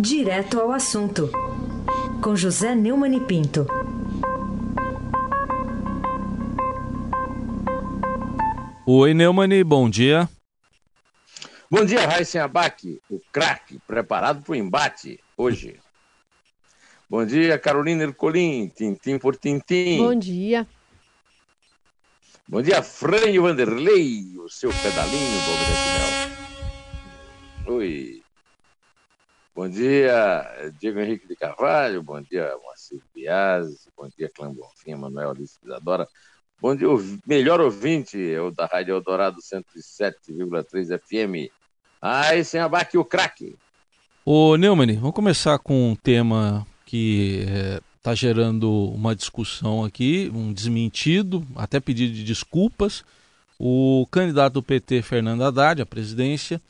Direto ao assunto, com José Neumann e Pinto. Oi, Neumani, bom dia. Bom dia, Raíssen Abac, o craque, preparado para o embate hoje. Bom dia, Carolina Ercolim, tintim por tintim. Bom dia. Bom dia, Frânio Vanderlei, o seu pedalinho do Mel. Oi. Bom dia, Diego Henrique de Carvalho. Bom dia, Moacir Biasi. Bom dia, Clã Bonfim, Manuel Alice Isadora. Bom dia, melhor ouvinte, é o da Rádio Eldorado 107,3 FM. Ai, sem abaque o craque. Ô, Neumann, vamos começar com um tema que está é, gerando uma discussão aqui, um desmentido, até pedido de desculpas. O candidato do PT, Fernando Haddad, à presidência,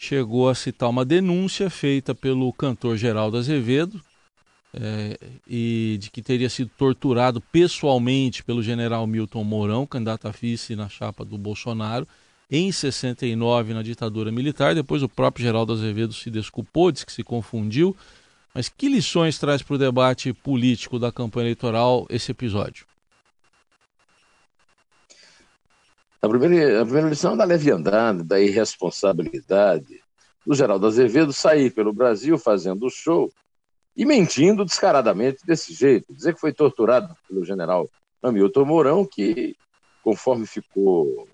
chegou a citar uma denúncia feita pelo cantor Geraldo Azevedo é, e de que teria sido torturado pessoalmente pelo general Milton Mourão, candidato a vice na chapa do Bolsonaro, em 69 na ditadura militar. Depois o próprio Geraldo Azevedo se desculpou, disse que se confundiu. Mas que lições traz para o debate político da campanha eleitoral esse episódio? A primeira, a primeira lição é da leviandade, da irresponsabilidade do Geraldo Azevedo sair pelo Brasil fazendo o show e mentindo descaradamente desse jeito. Dizer que foi torturado pelo general Hamilton Mourão, que, conforme ficou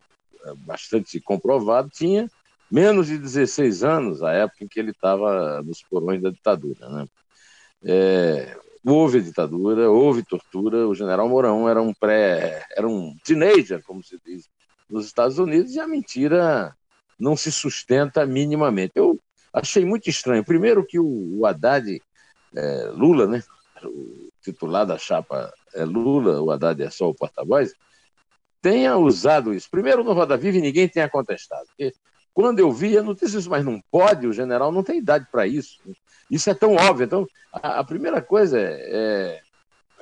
é, bastante comprovado, tinha menos de 16 anos, a época em que ele estava nos porões da ditadura. Né? É, houve ditadura, houve tortura, o general Mourão era um pré, era um teenager, como se diz nos Estados Unidos, e a mentira não se sustenta minimamente. Eu achei muito estranho. Primeiro que o, Haddad, é, Lula, né, o titular da chapa é Lula, o Haddad é só o porta-voz, tenha usado isso. Primeiro, no Roda Viva, ninguém tenha contestado. Porque quando eu vi a notícia, mas não pode, o general não tem idade para isso. Isso é tão óbvio. Então, a, a primeira coisa é, é,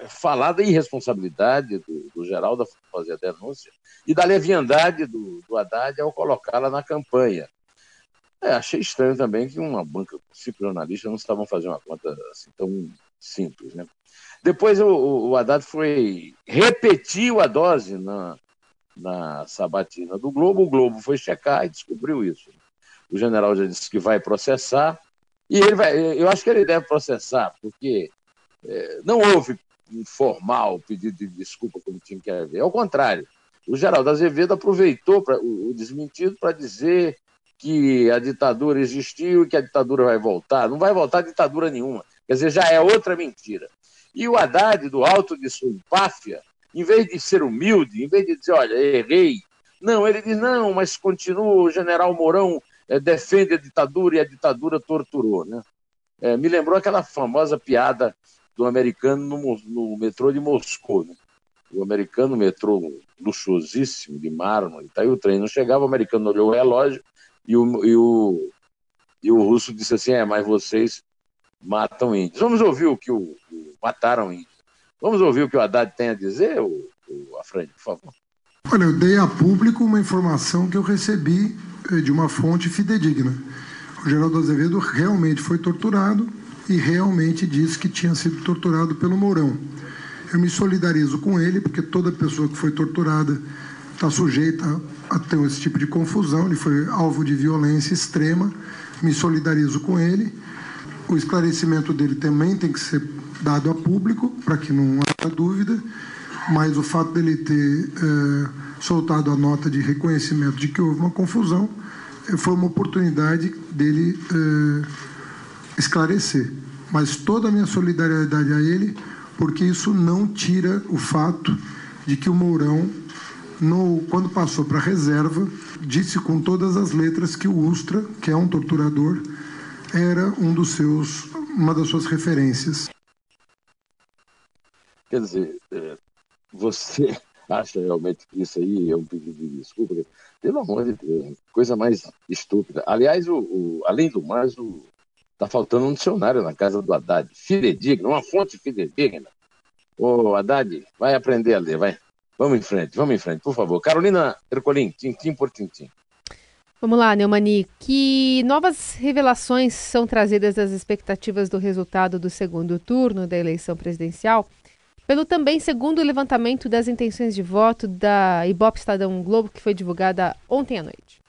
falar da irresponsabilidade do, do Geraldo fazer a denúncia e da leviandade do, do Haddad ao colocá-la na campanha. É, achei estranho também que uma banca, cinco jornalistas, não estavam fazendo uma conta assim tão simples. Né? Depois o, o Haddad foi repetiu a dose na, na sabatina do Globo. O Globo foi checar e descobriu isso. O general já disse que vai processar. E ele vai, eu acho que ele deve processar, porque é, não houve formal pedido de desculpa como tinha que haver. Ao contrário, o Geraldo Azevedo aproveitou pra, o, o desmentido para dizer que a ditadura existiu e que a ditadura vai voltar. Não vai voltar ditadura nenhuma. Quer dizer, já é outra mentira. E o Haddad, do alto de sua empáfia, em vez de ser humilde, em vez de dizer, olha, errei, não, ele diz, não, mas continua, o general Mourão é, defende a ditadura e a ditadura torturou. Né? É, me lembrou aquela famosa piada do americano no, no metrô de Moscou. Né? O americano, metrô luxuosíssimo, de mármore, tá aí o trem não chegava, o americano olhou o relógio e o, e o, e o russo disse assim, é, mas vocês matam índios. Vamos ouvir o que o, o mataram índios. Vamos ouvir o que o Haddad tem a dizer, o, o Afrânio, por favor. Olha, eu dei a público uma informação que eu recebi eh, de uma fonte fidedigna. O Geraldo Azevedo realmente foi torturado e realmente disse que tinha sido torturado pelo Mourão. Eu me solidarizo com ele, porque toda pessoa que foi torturada está sujeita a ter esse tipo de confusão. Ele foi alvo de violência extrema. Me solidarizo com ele. O esclarecimento dele também tem que ser dado a público, para que não haja dúvida, mas o fato dele ter é, soltado a nota de reconhecimento de que houve uma confusão é, foi uma oportunidade dele é, esclarecer. Mas toda a minha solidariedade a ele, porque isso não tira o fato de que o Mourão, no, quando passou para a reserva, disse com todas as letras que o Ustra, que é um torturador, era um dos seus, uma das suas referências. Quer dizer, é, você acha realmente que isso aí é um pedido de desculpa? Pelo amor de Deus, coisa mais estúpida. Aliás, o, o além do mais, o, tá faltando um dicionário na casa do Haddad. Fidedigna, uma fonte fidedigna. Ô, Haddad, vai aprender a ler, vai. Vamos em frente, vamos em frente, por favor. Carolina Ercolim, tintim por tintim. Vamos lá, Neumani. Que novas revelações são trazidas das expectativas do resultado do segundo turno da eleição presidencial? Pelo também segundo levantamento das intenções de voto da Ibope Estadão Globo, que foi divulgada ontem à noite.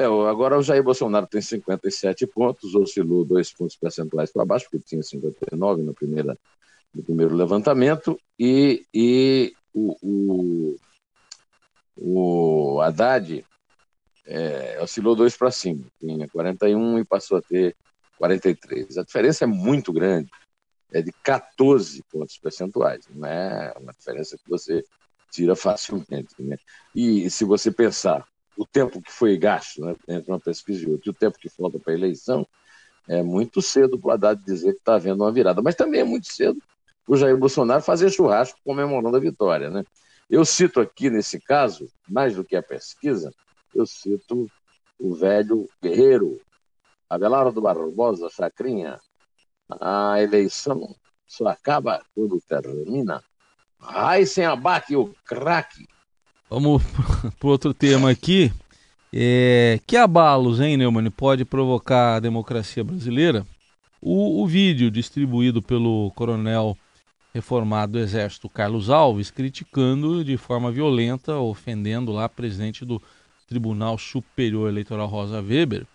É, agora o Jair Bolsonaro tem 57 pontos, oscilou dois pontos percentuais para baixo, porque tinha 59 no, primeira, no primeiro levantamento, e, e o, o, o Haddad é, oscilou dois para cima, tinha 41 e passou a ter 43. A diferença é muito grande, é de 14 pontos percentuais, não é uma diferença que você tira facilmente. Né? E se você pensar o tempo que foi gasto né, entre uma pesquisa e outra e o tempo que falta para a eleição, é muito cedo para o Haddad dizer que está havendo uma virada. Mas também é muito cedo para o Jair Bolsonaro fazer churrasco comemorando a vitória. Né? Eu cito aqui, nesse caso, mais do que a pesquisa, eu cito o velho guerreiro Abelardo Barbosa Chacrinha. A eleição só acaba quando termina. Ai, sem abate o craque Vamos para outro tema aqui. É, que abalos, hein, Neumann, pode provocar a democracia brasileira? O, o, vídeo distribuído pelo coronel reformado do Exército Carlos Alves, criticando de forma violenta, ofendendo lá presidente do Tribunal Superior Eleitoral Rosa Weber,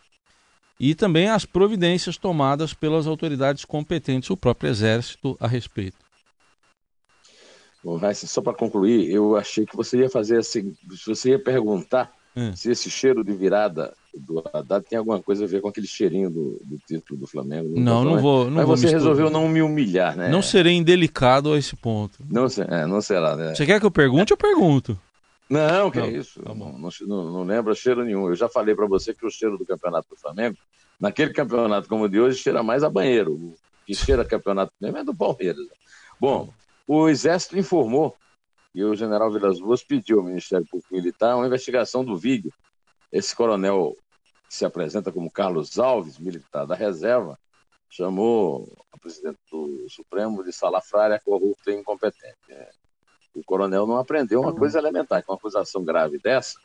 e também as providências tomadas pelas autoridades competentes, o próprio Exército, a respeito. Bom, só para concluir, eu achei que você ia fazer assim, você ia perguntar hum. se esse cheiro de virada do Haddad tem alguma coisa a ver com aquele cheirinho do, do título do Flamengo. Não, não, vou. Não Mas vou você resolveu não me humilhar, né? Não serei indelicado a esse ponto. Não, é, não será, né? Você quer que eu pergunte? Eu pergunto. Não, que não, é isso. Tá não, não, não, lembra cheiro nenhum. Eu já falei para você que o cheiro do campeonato do Flamengo, naquele campeonato como o de hoje, cheira mais a banheiro. O que cheira campeonato mesmo é do Palmeiras. Bom, o Exército informou e o general Vilas Boas pediu ao Ministério Público Militar uma investigação do vídeo. Esse coronel que se apresenta como Carlos Alves, militar da reserva, chamou o presidente do Supremo de salafrária, corrupta e incompetente. É. O coronel não aprendeu uma coisa elementar, que uma acusação grave dessa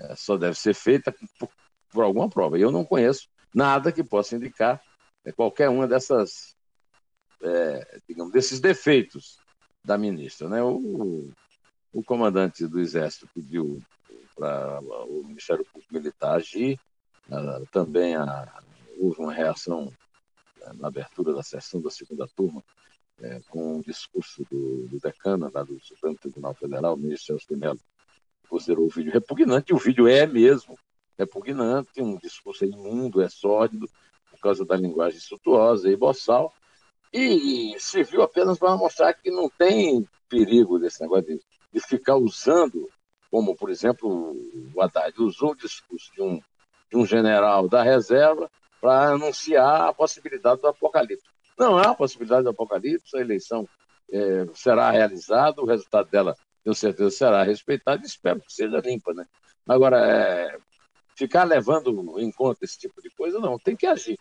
é, só deve ser feita por, por, alguma prova. E eu não conheço nada que possa indicar é, qualquer uma dessas, é, digamos, desses defeitos da ministra. Né? O, o comandante do Exército pediu para o Ministério Público Militar agir, também a, houve uma reação uh, na abertura da sessão da segunda turma, uh, com o discurso do, do decano lá do Supremo Tribunal Federal, o ministro Celso de Mello, considerou o vídeo repugnante, e o vídeo é mesmo repugnante, um discurso imundo, é sórdido, por causa da linguagem suntuosa e boçal, e serviu apenas para mostrar que não tem perigo desse negócio de, de ficar usando, como, por exemplo, o Haddad usou o discurso de um, de um general da reserva para anunciar a possibilidade do apocalipse. Não há possibilidade do apocalipse, a eleição é, será realizada, o resultado dela, tenho certeza, será respeitado, espero que seja limpa. Né? Agora, é, ficar levando em conta esse tipo de coisa, não, tem que agir.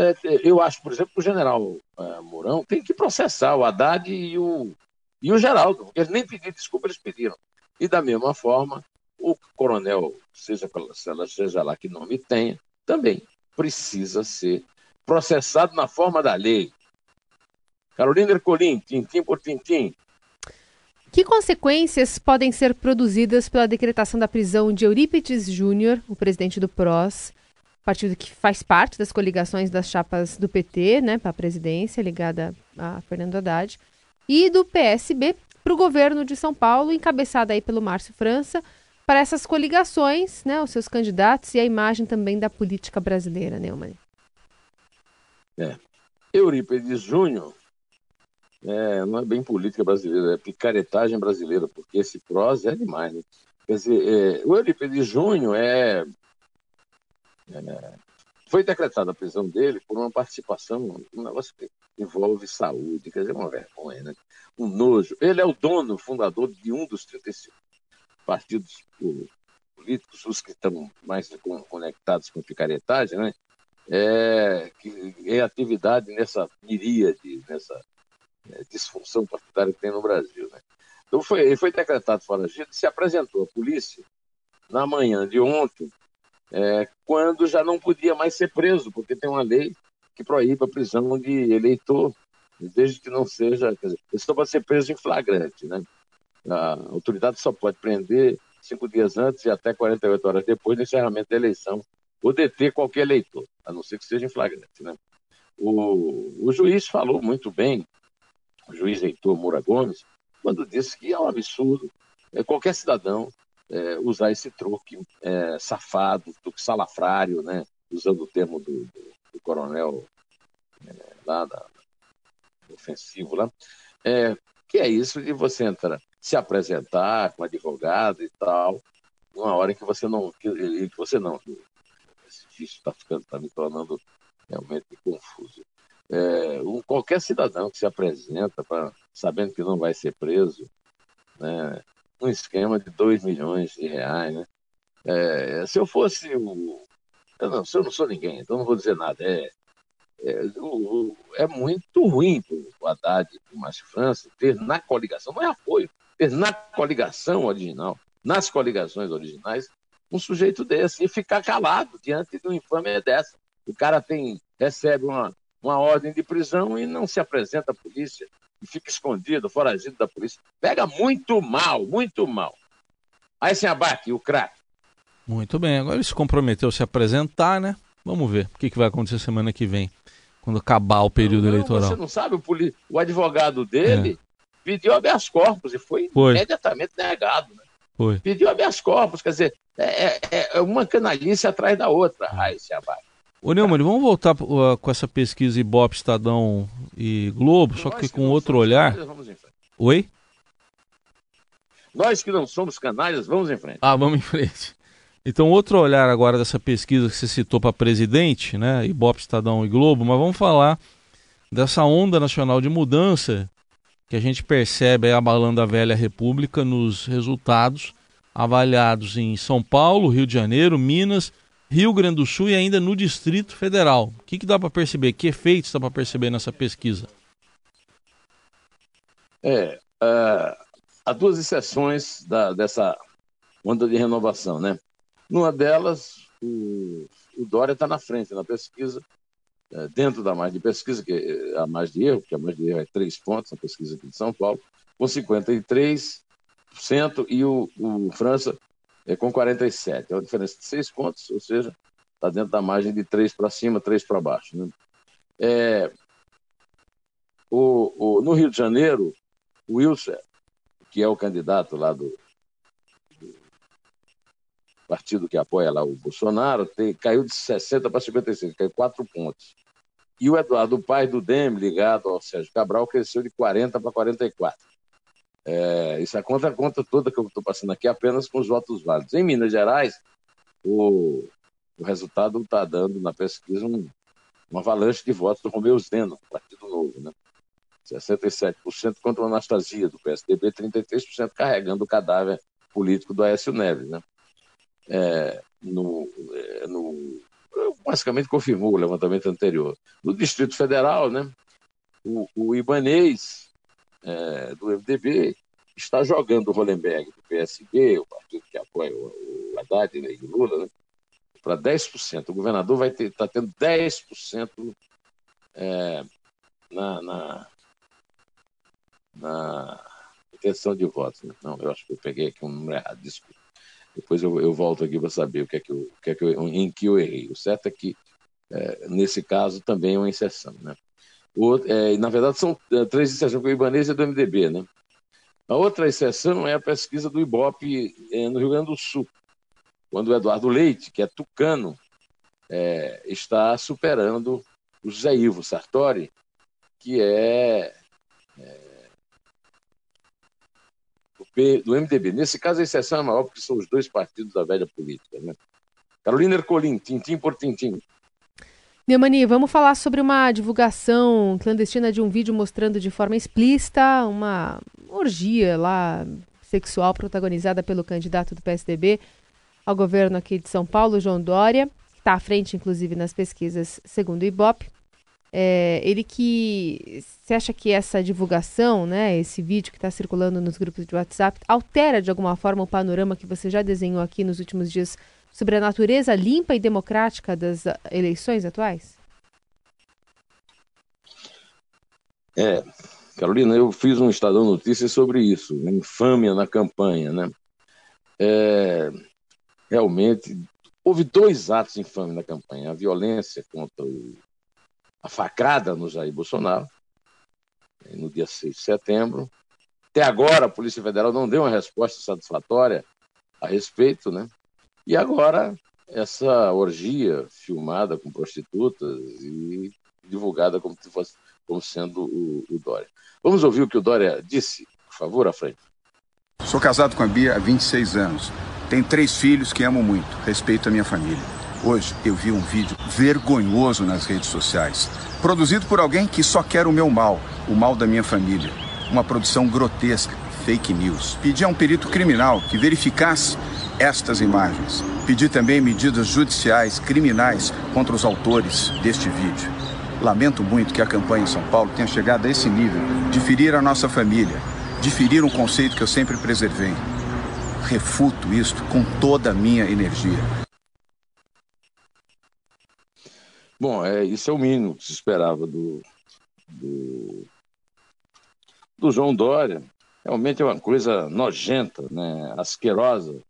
É, eu acho, por exemplo, que o general é, Mourão tem que processar o Haddad e o, e o Geraldo, eles nem pediram desculpa, eles pediram. E da mesma forma, o coronel, seja, seja lá que nome tenha, também precisa ser processado na forma da lei. Carolina Ercolim, tintim por tintim. Que consequências podem ser produzidas pela decretação da prisão de Eurípides Júnior, o presidente do PROS, partido que faz parte das coligações das chapas do PT, né, para a presidência, ligada a Fernando Haddad, e do PSB para o governo de São Paulo, encabeçada aí pelo Márcio França, para essas coligações, né, os seus candidatos e a imagem também da política brasileira, Neumann. É. Eurípides Júnior é, não é bem política brasileira, é picaretagem brasileira, porque esse prós é demais, né? Quer dizer, é, o Eurípides Júnior é é, foi decretada a prisão dele por uma participação, um negócio que envolve saúde, quer dizer, uma vergonha, né? um nojo. Ele é o dono, fundador de um dos 35 partidos políticos, os que estão mais conectados com picaretagem, né? É, que é atividade nessa miríade, nessa é, disfunção partidária que tem no Brasil. Né? Então foi, ele foi decretado foragido se apresentou à polícia na manhã de ontem é, quando já não podia mais ser preso, porque tem uma lei que proíbe a prisão de eleitor, desde que não seja. Quer dizer, estão para ser preso em flagrante. Né? A autoridade só pode prender cinco dias antes e até 48 horas depois do encerramento da eleição, ou deter qualquer eleitor, a não ser que seja em flagrante. Né? O, o juiz falou muito bem, o juiz Heitor Moura Gomes, quando disse que é um absurdo é, qualquer cidadão é, usar esse truque é, safado, truque salafrário, né? usando o termo do, do, do coronel é, lá, da, ofensivo lá, é, que é isso de você entrar, se apresentar com advogado e tal, numa hora que você não, que, que você não, esse difícil está ficando, está me tornando realmente confuso. É, um, qualquer cidadão que se apresenta pra, sabendo que não vai ser preso, né, um esquema de 2 milhões de reais. Né? É, se eu fosse o. Eu não, se eu não sou ninguém, então não vou dizer nada. É, é, o, é muito ruim para o Haddad e o Márcio França ter na coligação, não é apoio, ter na coligação original, nas coligações originais, um sujeito desse e ficar calado diante de uma infâmia dessa. O cara tem, recebe uma, uma ordem de prisão e não se apresenta à polícia, e fica escondido, foragido da polícia. Pega muito mal, muito mal. Aí sem abate, o craque. Muito bem, agora ele se comprometeu a se apresentar, né? Vamos ver o que, que vai acontecer semana que vem, quando acabar o período não, eleitoral. Você não sabe, o, poli... o advogado dele é. pediu habeas corpus e foi, foi. imediatamente negado. Né? Foi. Pediu habeas corpus, quer dizer, é, é, é uma canalice atrás da outra. Aí se abate. Ô Neumann, vamos voltar uh, com essa pesquisa Ibope, Estadão e Globo, só que com outro olhar. Oi? Nós que não somos canalhas, vamos em frente. Ah, vamos em frente. Então, outro olhar agora dessa pesquisa que você citou para presidente, né? Ibope, Estadão e Globo, mas vamos falar dessa onda nacional de mudança que a gente percebe abalando a velha república nos resultados avaliados em São Paulo, Rio de Janeiro, Minas Rio Grande do Sul e ainda no Distrito Federal. O que, que dá para perceber? Que efeitos dá para perceber nessa pesquisa? É, uh, há duas exceções da, dessa onda de renovação, né? Numa delas, o, o Dória está na frente na pesquisa, é, dentro da margem de pesquisa, que é a margem de erro, que a margem de erro é três pontos na pesquisa aqui de São Paulo, com 53%, e o, o França com 47. É uma diferença de seis pontos, ou seja, está dentro da margem de três para cima, três para baixo. Né? É, o, o, no Rio de Janeiro, o Wilson, que é o candidato lá do, do partido que apoia lá o Bolsonaro, tem, caiu de 60 para 55, caiu quatro pontos. E o Eduardo Paes, do DEM, ligado ao Sérgio Cabral, cresceu de 40 para 44. É, isso é a conta toda que eu estou passando aqui apenas com os votos válidos. Em Minas Gerais, o, o resultado está dando na pesquisa um, uma avalanche de votos do Romeu Zeno, Partido Novo, né? 67% contra o Anastasia, do PSDB, 33% carregando o cadáver político do Aécio Neves, né? É, no, é, no, basicamente confirmou o levantamento anterior. No Distrito Federal, né? O, o Ibanês é, do MDB está jogando o Hollenberg do PSB, o partido que apoia o, o Haddad né, e o Lula, né, para 10%. O governador vai estar tá tendo 10% é, na, na, na intenção de votos. Né? Não, eu acho que eu peguei aqui um número errado, desculpa. Depois eu, eu volto aqui para saber o que é que eu, o que é que eu, em que eu errei. O certo é que, é, nesse caso, também é uma exceção. Né? É, na verdade, são é, três exceções, o Ibanez é do MDB, né? A outra exceção é a pesquisa do Ibope é, no Rio Grande do Sul, quando o Eduardo Leite, que é tucano, é, está superando o José Ivo Sartori, que é, é do MDB. Nesse caso, a exceção é maior, porque são os dois partidos da velha política. Né? Carolina Ercolim, tintim por tintim. Neumani, vamos falar sobre uma divulgação clandestina de um vídeo mostrando de forma explícita uma orgia lá sexual protagonizada pelo candidato do PSDB ao governo aqui de São Paulo, João Dória, que está à frente, inclusive, nas pesquisas segundo o Ibope. É, ele que você acha que essa divulgação, né, esse vídeo que está circulando nos grupos de WhatsApp, altera de alguma forma o panorama que você já desenhou aqui nos últimos dias sobre a natureza limpa e democrática das eleições atuais? É, Carolina, eu fiz um Estadão Notícias sobre isso, infâmia na campanha, né? É, realmente, houve dois atos infames na campanha: a violência contra o, a facada no Jair Bolsonaro, no dia 6 de setembro. Até agora, a Polícia Federal não deu uma resposta satisfatória a respeito, né? E agora, essa orgia filmada com prostitutas e divulgada como, fosse, como sendo o, o Dória. Vamos ouvir o que o Dória disse, por favor, à frente. Sou casado com a Bia há 26 anos. Tenho três filhos que amo muito, respeito a minha família. Hoje eu vi um vídeo vergonhoso nas redes sociais, produzido por alguém que só quer o meu mal, o mal da minha família. Uma produção grotesca, fake news. Pedi a um perito criminal que verificasse estas imagens. Pedi também medidas judiciais criminais contra os autores deste vídeo. Lamento muito que a campanha em São Paulo tenha chegado a esse nível de ferir a nossa família, de ferir um conceito que eu sempre preservei. Refuto isto com toda a minha energia. Bom, é, isso é o mínimo que se esperava do, do, do João Dória. Realmente é uma coisa nojenta, né? asquerosa,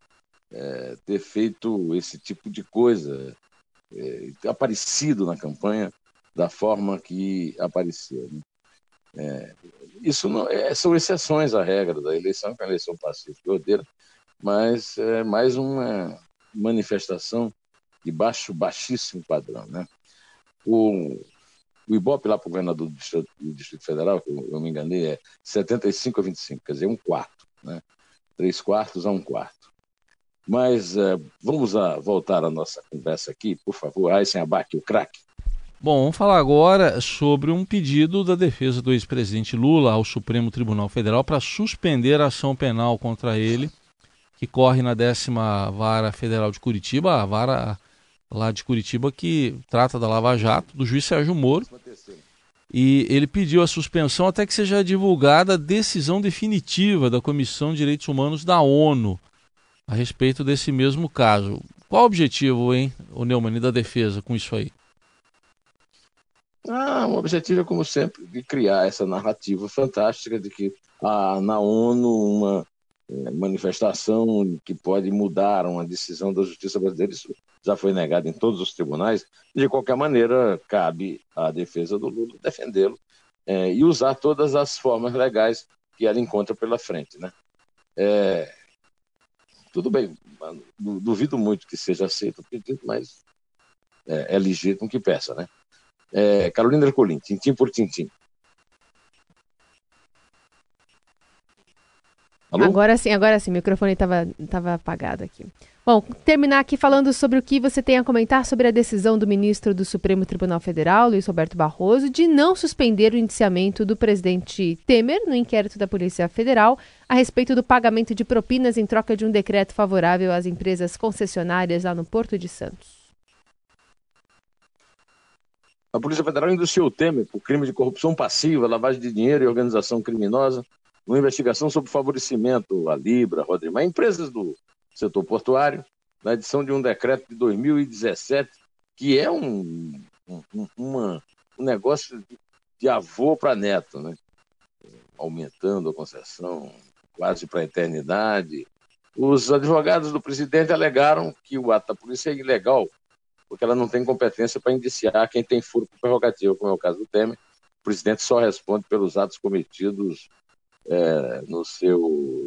é, ter feito esse tipo de coisa, é, ter aparecido na campanha da forma que apareceu. Né? É, isso não, é, são exceções à regra da eleição, que é uma eleição pacífica e ordeira, mas é mais uma manifestação de baixo, baixíssimo padrão. Né? O, o Ibope lá para o governador do Distrito, do Distrito Federal, que eu, eu, me enganei, é 75 a 25, quer dizer, um quarto. Né? Três quartos a um quarto. Mas é, vamos a, voltar à nossa conversa aqui, por favor. Aysen Abac, o craque. Bom, vamos falar agora sobre um pedido da defesa do ex-presidente Lula ao Supremo Tribunal Federal para suspender a ação penal contra ele, que corre na décima vara federal de Curitiba, a vara lá de Curitiba que trata da Lava Jato, do juiz Sérgio Moro. E ele pediu a suspensão até que seja divulgada a decisão definitiva da Comissão de Direitos Humanos da ONU a respeito desse mesmo caso. Qual o objetivo, hein, o Neumann, da defesa com isso aí? Ah, o objetivo é, como sempre, de criar essa narrativa fantástica de que há na ONU uma é, manifestação que pode mudar uma decisão da justiça brasileira. Isso já foi negado em todos os tribunais. De qualquer maneira, cabe à defesa do Lula defendê-lo é, e usar todas as formas legais que ela encontra pela frente. Né? É, tudo bem, duvido muito que seja aceito o pedido, mas é, é legítimo que peça, né? É, Carolina Ercolim, tintim por tintim. Alô? Agora sim, agora sim, o microfone estava tava apagado aqui. Bom, terminar aqui falando sobre o que você tem a comentar sobre a decisão do ministro do Supremo Tribunal Federal, Luiz Roberto Barroso, de não suspender o indiciamento do presidente Temer no inquérito da Polícia Federal a respeito do pagamento de propinas em troca de um decreto favorável às empresas concessionárias lá no Porto de Santos. A Polícia Federal indiciou o Temer por crime de corrupção passiva, lavagem de dinheiro e organização criminosa, uma investigação sobre favorecimento à Libra, Rodrimar, empresas do setor portuário, na edição de um decreto de 2017, que é um, um, uma, um negócio de avô para neto, né? aumentando a concessão quase para a eternidade. Os advogados do presidente alegaram que o ato da polícia é ilegal porque ela não tem competência para indiciar quem tem furo por prerrogativa, como é o caso do Temer. O presidente só responde pelos atos cometidos é, no, seu,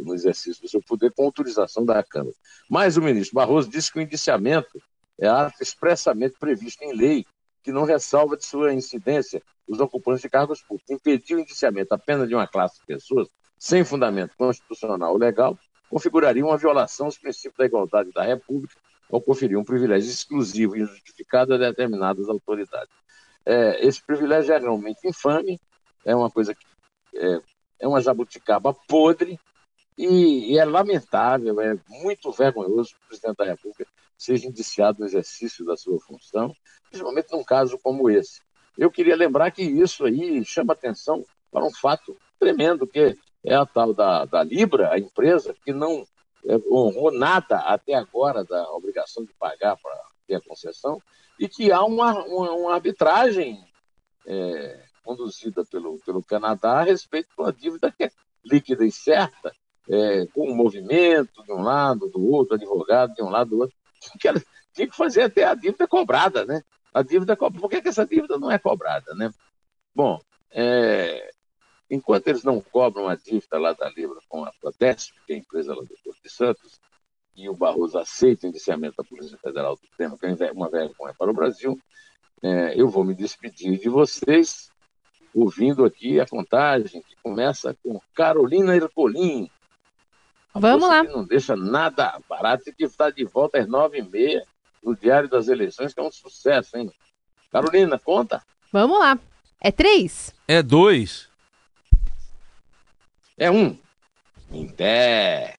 no exercício do seu poder com autorização da Câmara. Mas o ministro Barroso disse que o indiciamento é ato expressamente previsto em lei, que não ressalva de sua incidência os ocupantes de cargos públicos. Impedir o indiciamento apenas de uma classe de pessoas, sem fundamento constitucional ou legal, configuraria uma violação aos princípios da igualdade da República ou conferir um privilégio exclusivo e injustificado a determinadas autoridades. É, esse privilégio é realmente infame, é uma coisa que é uma jabuticaba podre e, e, é lamentável, é muito vergonhoso que o presidente da República seja indiciado no exercício da sua função, principalmente num caso como esse. Eu queria lembrar que isso aí chama atenção para um fato tremendo, que é a tal da, da Libra, a empresa que não é, honrou nada até agora da obrigação de pagar para ter a concessão, e que há uma, uma, uma arbitragem é, conduzida pelo, pelo Canadá a respeito de uma dívida que é líquida e certa, é, com um movimento de um lado, do outro, advogado de um lado, do outro, que ela tinha que fazer até a dívida cobrada, né? A dívida Por que, que essa dívida não é cobrada, né? Bom, é, enquanto eles não cobram a dívida lá da Libra com a Prodesp, que é a empresa lá do Porto de Santos, e o Barroso aceita o indiciamento da Polícia Federal do tema, que é uma vergonha para o Brasil, é, eu vou me despedir de vocês, ouvindo aqui a contagem, que começa com Carolina Ercolim. Vamos lá. Não deixa nada barato e que está de volta às nove e meia no Diário das Eleições, que é um sucesso, hein? Carolina, conta. Vamos lá. É três? É dois. É um. Em pé.